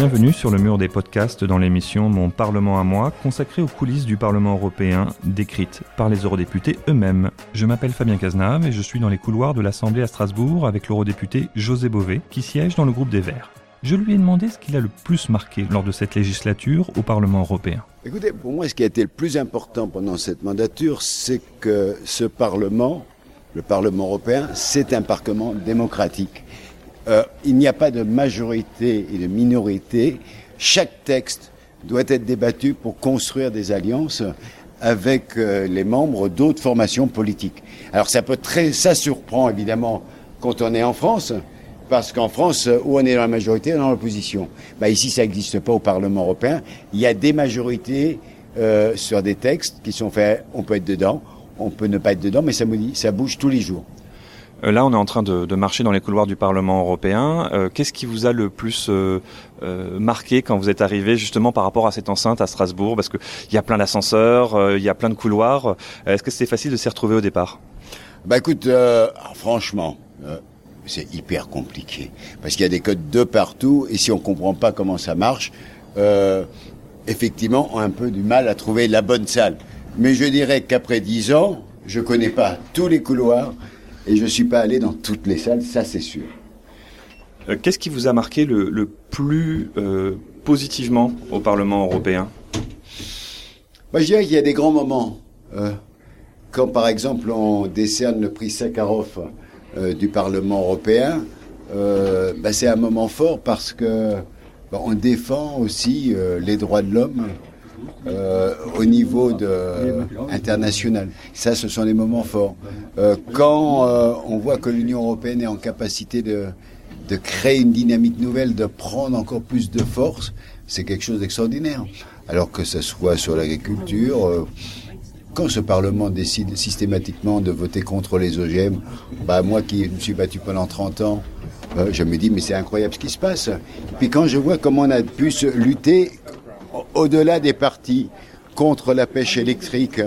Bienvenue sur le mur des podcasts dans l'émission Mon Parlement à moi, consacrée aux coulisses du Parlement européen, décrites par les eurodéputés eux-mêmes. Je m'appelle Fabien Cazenave et je suis dans les couloirs de l'Assemblée à Strasbourg avec l'eurodéputé José Bové, qui siège dans le groupe des Verts. Je lui ai demandé ce qu'il a le plus marqué lors de cette législature au Parlement européen. Écoutez, pour moi, ce qui a été le plus important pendant cette mandature, c'est que ce Parlement, le Parlement européen, c'est un Parlement démocratique. Euh, il n'y a pas de majorité et de minorité. Chaque texte doit être débattu pour construire des alliances avec euh, les membres d'autres formations politiques. Alors ça peut très, ça surprend évidemment quand on est en France, parce qu'en France, où on est dans la majorité, on est dans l'opposition. Bah, ici, ça n'existe pas au Parlement européen. Il y a des majorités euh, sur des textes qui sont faits. On peut être dedans, on peut ne pas être dedans, mais ça, ça bouge tous les jours. Euh, là, on est en train de, marcher dans les couloirs du Parlement européen. Euh, qu'est-ce qui vous a le plus euh, marqué quand vous êtes arrivé justement par rapport à cette enceinte à Strasbourg? Parce qu'il y a plein d'ascenseurs, il y a plein de couloirs. Est-ce que c'était facile de s'y retrouver au départ? Bah écoute, franchement, c'est hyper compliqué. Parce qu'il y a des codes de partout et si on comprend pas comment ça marche, effectivement, on a un peu du mal à trouver la bonne salle. Mais je dirais qu'après dix ans, je connais pas tous les couloirs et je ne suis pas allé dans toutes les salles, ça c'est sûr. Euh, qu'est-ce qui vous a marqué le, plus euh, positivement au Parlement européen? Je dirais qu'il y a des grands moments. Euh, quand par exemple on décerne le prix Sakharov du Parlement européen, bah, c'est un moment fort parce que bah, on défend aussi les droits de l'homme euh, au niveau de, international. Ça, ce sont des moments forts. Euh, quand euh, on voit que l'Union européenne est en capacité de, de créer une dynamique nouvelle, de prendre encore plus de force, c'est quelque chose d'extraordinaire. Alors que ce soit sur l'agriculture, quand ce Parlement décide systématiquement de voter contre les OGM, bah moi qui me suis battu pendant 30 ans, je me dis mais c'est incroyable ce qui se passe. Puis quand je vois comment on a pu se lutter au-delà des partis contre la pêche électrique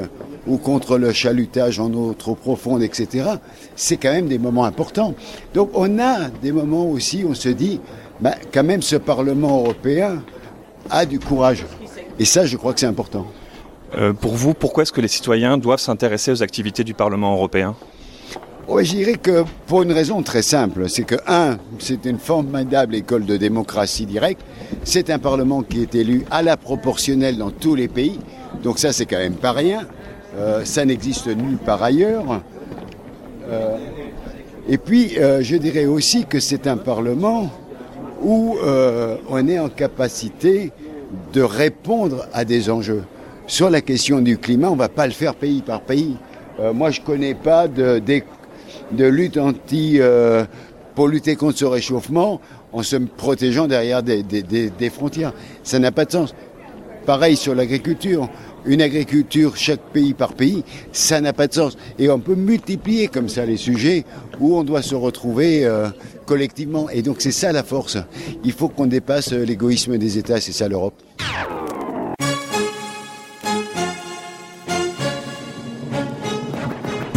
ou contre le chalutage en eau trop profonde, etc., c'est quand même des moments importants. Donc on a des moments aussi où on se dit, bah, quand même ce Parlement européen a du courage. Et ça, je crois que c'est important. Euh, pour vous, pourquoi est-ce que les citoyens doivent s'intéresser aux activités du Parlement européen? Oui, je dirais que pour une raison très simple, c'est que, un, c'est une formidable école de démocratie directe, c'est un Parlement qui est élu à la proportionnelle dans tous les pays, donc ça c'est quand même pas rien, euh, ça n'existe nulle part ailleurs. Euh, et puis, je dirais aussi que c'est un Parlement où on est en capacité de répondre à des enjeux. Sur la question du climat, on ne va pas le faire pays par pays. moi, je ne connais pas de, lutte anti euh, pour lutter contre ce réchauffement en se protégeant derrière des, frontières. Ça n'a pas de sens. Pareil sur l'agriculture. Une agriculture chaque pays par pays, ça n'a pas de sens. Et on peut multiplier comme ça les sujets où on doit se retrouver euh, collectivement. Et donc c'est ça la force. Il faut qu'on dépasse l'égoïsme des États, c'est ça l'Europe.